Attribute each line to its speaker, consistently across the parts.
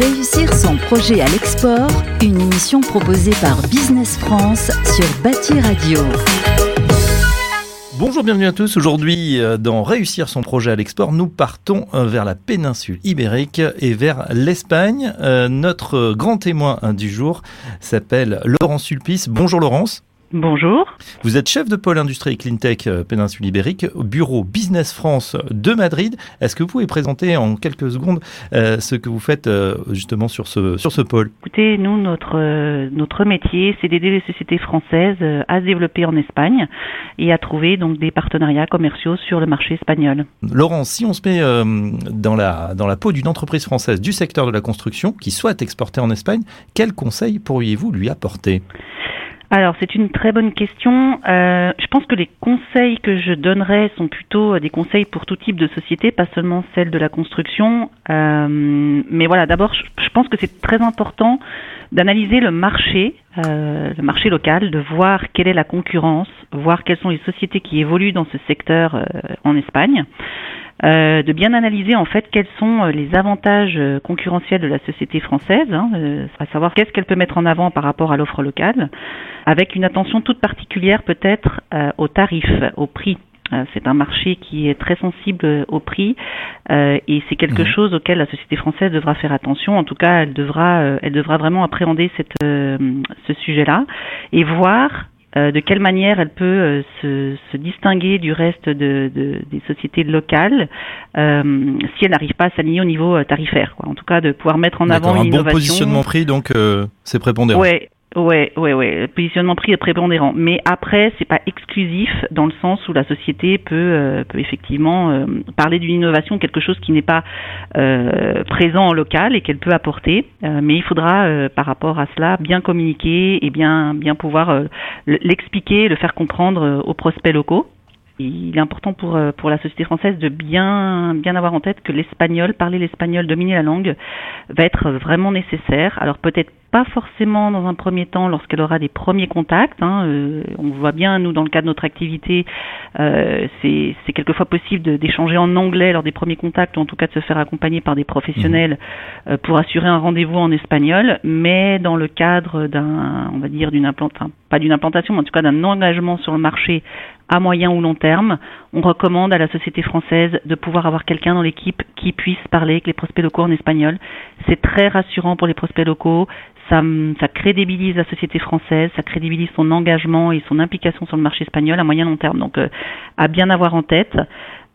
Speaker 1: Réussir son projet à l'export, une émission proposée par Business France sur Bâti Radio.
Speaker 2: Bonjour, bienvenue à tous. Aujourd'hui, euh, dans Réussir son projet à l'export, nous partons euh, vers la péninsule ibérique et vers l'Espagne. Euh, notre grand témoin du jour s'appelle Laurence Sulpice. Bonjour Laurence.
Speaker 3: Bonjour.
Speaker 2: Vous êtes chef de pôle industrie et cleantech euh, péninsule ibérique au bureau Business France de Madrid. Est-ce que vous pouvez présenter en quelques secondes euh, ce que vous faites euh, justement sur ce, sur ce pôle?
Speaker 3: Écoutez, nous, notre, notre métier, c'est d'aider les sociétés françaises à se développer en Espagne et à trouver donc des partenariats commerciaux sur le marché espagnol.
Speaker 2: Laurent, si on se met dans, la, dans la peau d'une entreprise française du secteur de la construction qui souhaite exporter en Espagne, quels conseils pourriez-vous lui apporter?
Speaker 3: Alors c'est une très bonne question. Euh, je pense que les conseils que je donnerais sont plutôt des conseils pour tout type de société, pas seulement celle de la construction. Euh, mais voilà, d'abord je, pense que c'est très important d'analyser le marché, euh, le marché local, de voir quelle est la concurrence, voir quelles sont les sociétés qui évoluent dans ce secteur en Espagne. Euh, de bien analyser en fait quels sont euh, les avantages euh, concurrentiels de la société française, hein, à savoir qu'est-ce qu'elle peut mettre en avant par rapport à l'offre locale, avec une attention toute particulière peut-être aux tarifs, au prix. C'est un marché qui est très sensible au prix et c'est quelque mmh. chose auquel la société française devra faire attention. En tout cas, elle devra, elle devra vraiment appréhender cette, ce sujet-là et voir euh, de quelle manière elle peut euh, se, se, distinguer du reste de, de, des sociétés locales euh, si elle n'arrive pas à s'aligner au niveau tarifaire. Quoi. En tout cas, de pouvoir mettre en avant une
Speaker 2: un bon positionnement prix, donc c'est prépondérant.
Speaker 3: Ouais, Ouais, ouais, ouais. Le positionnement prix est prépondérant, mais après c'est pas exclusif dans le sens où la société peut, euh, peut effectivement euh, parler d'une innovation, quelque chose qui n'est pas euh, présent en local et qu'elle peut apporter. mais il faudra, par rapport à cela, bien communiquer et bien bien pouvoir l'expliquer, le faire comprendre aux prospects locaux il est important pour, euh, pour la société française de bien, bien avoir en tête que l'espagnol, parler l'espagnol, dominer la langue, va être vraiment nécessaire. Alors peut-être pas forcément dans un premier temps lorsqu'elle aura des premiers contacts. Hein, euh, on voit bien, nous, dans le cadre de notre activité, euh, c'est quelquefois possible d'échanger en anglais lors des premiers contacts, ou en tout cas de se faire accompagner par des professionnels mmh. euh, pour assurer un rendez-vous en espagnol. Mais dans le cadre d'un, on va dire, d'une implantation, pas d'une implantation, mais en tout cas d'un engagement sur le marché à moyen ou long terme, on recommande à la société française de pouvoir avoir quelqu'un dans l'équipe qui puisse parler avec les prospects locaux en espagnol. C'est très rassurant pour les prospects locaux, ça, ça, crédibilise la société française, ça crédibilise son engagement et son implication sur le marché espagnol à moyen long terme. Donc, euh, à bien avoir en tête.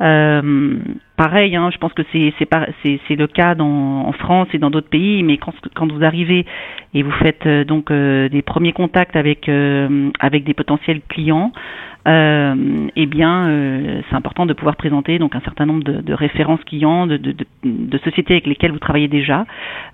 Speaker 3: Euh, pareil, hein, je pense que c'est le cas dans, en France et dans d'autres pays, mais quand, quand vous arrivez et vous faites euh, donc euh, des premiers contacts avec avec des potentiels clients, euh, eh bien, euh, c'est important de pouvoir présenter donc un certain nombre de, de références clients, de, de, de, sociétés avec lesquelles vous travaillez déjà.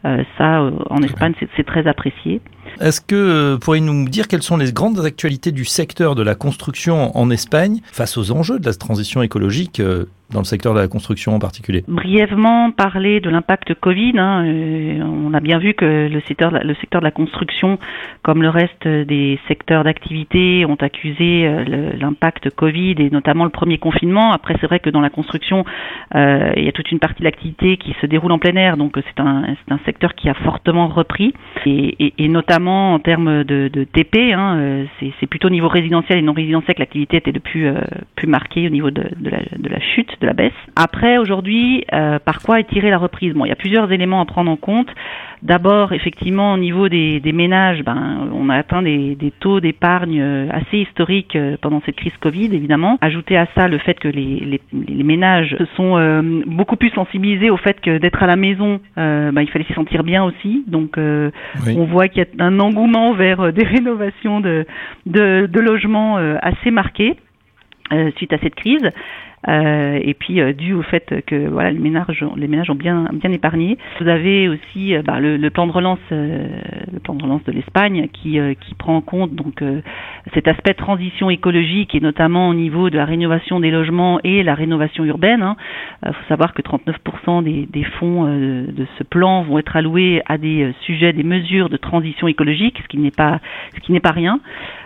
Speaker 3: Euh, ça, euh, en Espagne, c'est très apprécié.
Speaker 2: Est-ce que euh, pourriez-vous nous dire quelles sont les grandes actualités du secteur de la construction en Espagne face aux enjeux de la transition écologique dans le secteur de la construction en particulier
Speaker 3: Brièvement parler de l'impact Covid. Hein, euh, on a bien vu que le secteur, le secteur de la construction, comme le reste des secteurs d'activité, ont accusé euh, l'impact Covid et notamment le premier confinement. Après, c'est vrai que dans la construction, euh, il y a toute une partie de l'activité qui se déroule en plein air, donc c'est un, secteur qui a fortement repris et, notamment en termes de, TP, hein, c'est plutôt au niveau résidentiel et non résidentiel que l'activité était le plus, marquée au niveau de, la, de la chute de la baisse. Après, aujourd'hui, euh, par quoi est tirée la reprise? Bon, il y a plusieurs éléments à prendre en compte. D'abord, effectivement, au niveau des, ménages, ben, on a atteint des, taux d'épargne euh, assez historiques euh, pendant cette crise Covid, évidemment. Ajouter à ça le fait que les, ménages sont beaucoup plus sensibilisés au fait que d'être à la maison, ben, il fallait s'y sentir bien aussi. Donc, on voit qu'il y a un engouement vers des rénovations de, de, de logements assez marqués suite à cette crise. Euh, et puis euh, dû au fait que voilà les ménages les ménages ont bien bien épargné. Vous avez aussi euh, bah, le, le, plan de relance le plan de relance de l'Espagne qui qui prend en compte donc cet aspect transition écologique et notamment au niveau de la rénovation des logements et la rénovation urbaine. Il faut savoir que 39% des, des fonds de ce plan vont être alloués à des sujets, des mesures de transition écologique, ce qui n'est pas ce qui n'est pas rien.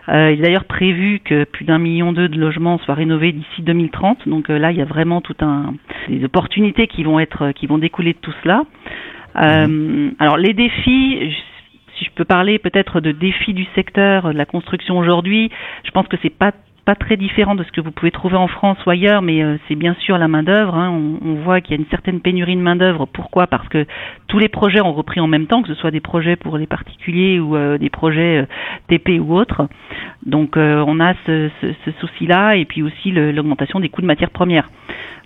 Speaker 3: Euh, il est d'ailleurs prévu que plus d'un million d'eux de logements soient rénovés d'ici 2030. Donc euh, là, il y a vraiment tout un des opportunités qui vont être qui vont découler de tout cela. Euh, alors les défis, si je peux parler peut-être de défis du secteur de la construction aujourd'hui, je pense que c'est pas pas très différent de ce que vous pouvez trouver en France ou ailleurs, mais euh, c'est bien sûr la main d'œuvre. Hein. On, voit qu'il y a une certaine pénurie de main d'œuvre. Pourquoi? Parce que tous les projets ont repris en même temps, que ce soit des projets pour les particuliers ou euh, des projets euh, TP ou autres. Donc on a ce, souci-là et puis aussi l'augmentation des coûts de matières premières.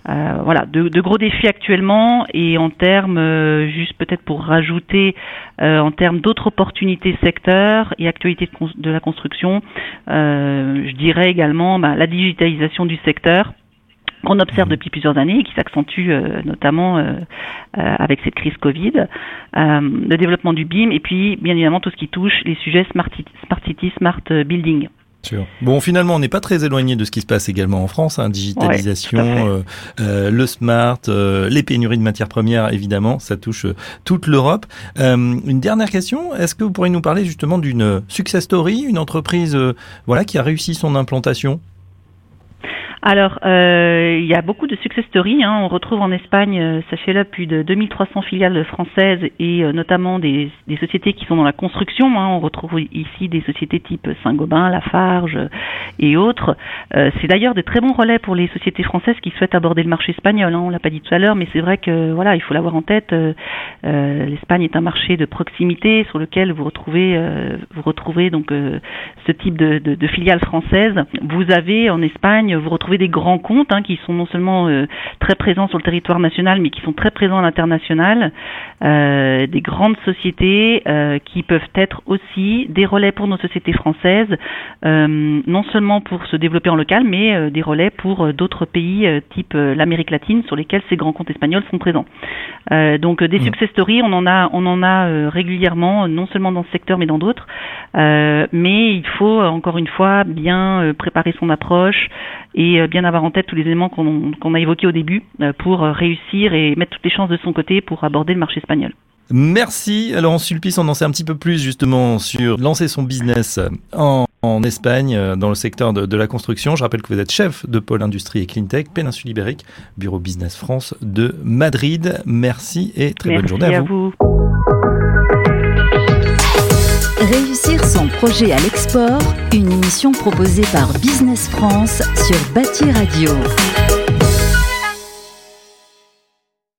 Speaker 3: Euh, voilà, de, gros défis actuellement et en termes, euh, juste peut-être pour rajouter, euh, en termes d'autres opportunités secteurs et actualités de, de la construction, je dirais également bah, la digitalisation du secteur qu'on observe depuis plusieurs années et qui s'accentue notamment avec cette crise Covid, le développement du BIM et puis bien évidemment tout ce qui touche les sujets Smart Smart City, Smart Building.
Speaker 2: Bon, finalement, on n'est pas très éloigné de ce qui se passe également en France. Hein, digitalisation, euh, euh, le smart, euh, les pénuries de matières premières, évidemment, ça touche toute l'Europe. une dernière question est-ce que vous pourriez nous parler justement d'une success story, une entreprise, voilà, qui a réussi son implantation?
Speaker 3: Alors, euh, il y a beaucoup de success stories. Hein. On retrouve en Espagne, euh, sachez-le, plus de 2300 filiales françaises et euh, notamment des, des, sociétés qui sont dans la construction. Hein. On retrouve ici des sociétés type Saint-Gobain, Lafarge et autres. c'est d'ailleurs des très bons relais pour les sociétés françaises qui souhaitent aborder le marché espagnol. Hein. On l'a pas dit tout à l'heure, mais c'est vrai que voilà, il faut l'avoir en tête. L'Espagne est un marché de proximité sur lequel vous retrouvez, vous retrouvez donc ce type de, de, de filiales françaises. Vous avez en Espagne, vous retrouvez des grands comptes hein, qui sont non seulement euh, très présents sur le territoire national, mais qui sont très présents à l'international, euh, des grandes sociétés euh, qui peuvent être aussi des relais pour nos sociétés françaises, non seulement pour se développer en local, mais des relais pour d'autres pays type l'Amérique latine sur lesquels ces grands comptes espagnols sont présents. donc des mmh. success stories, on en a, on en a régulièrement, non seulement dans ce secteur, mais dans d'autres. mais il faut encore une fois bien préparer son approche et euh, bien avoir en tête tous les éléments qu'on a évoqués au début euh, pour euh, réussir et mettre toutes les chances de son côté pour aborder le marché espagnol.
Speaker 2: Merci. Alors en Sulpice, on en sait un petit peu plus justement sur lancer son business en, Espagne dans le secteur de, la construction. Je rappelle que vous êtes chef de pôle industrie et cleantech Péninsule Ibérique, bureau Business France de Madrid. Merci et très bonne journée à, vous.
Speaker 1: Réussir son projet à l'export, une émission proposée par Business France sur Bâti Radio.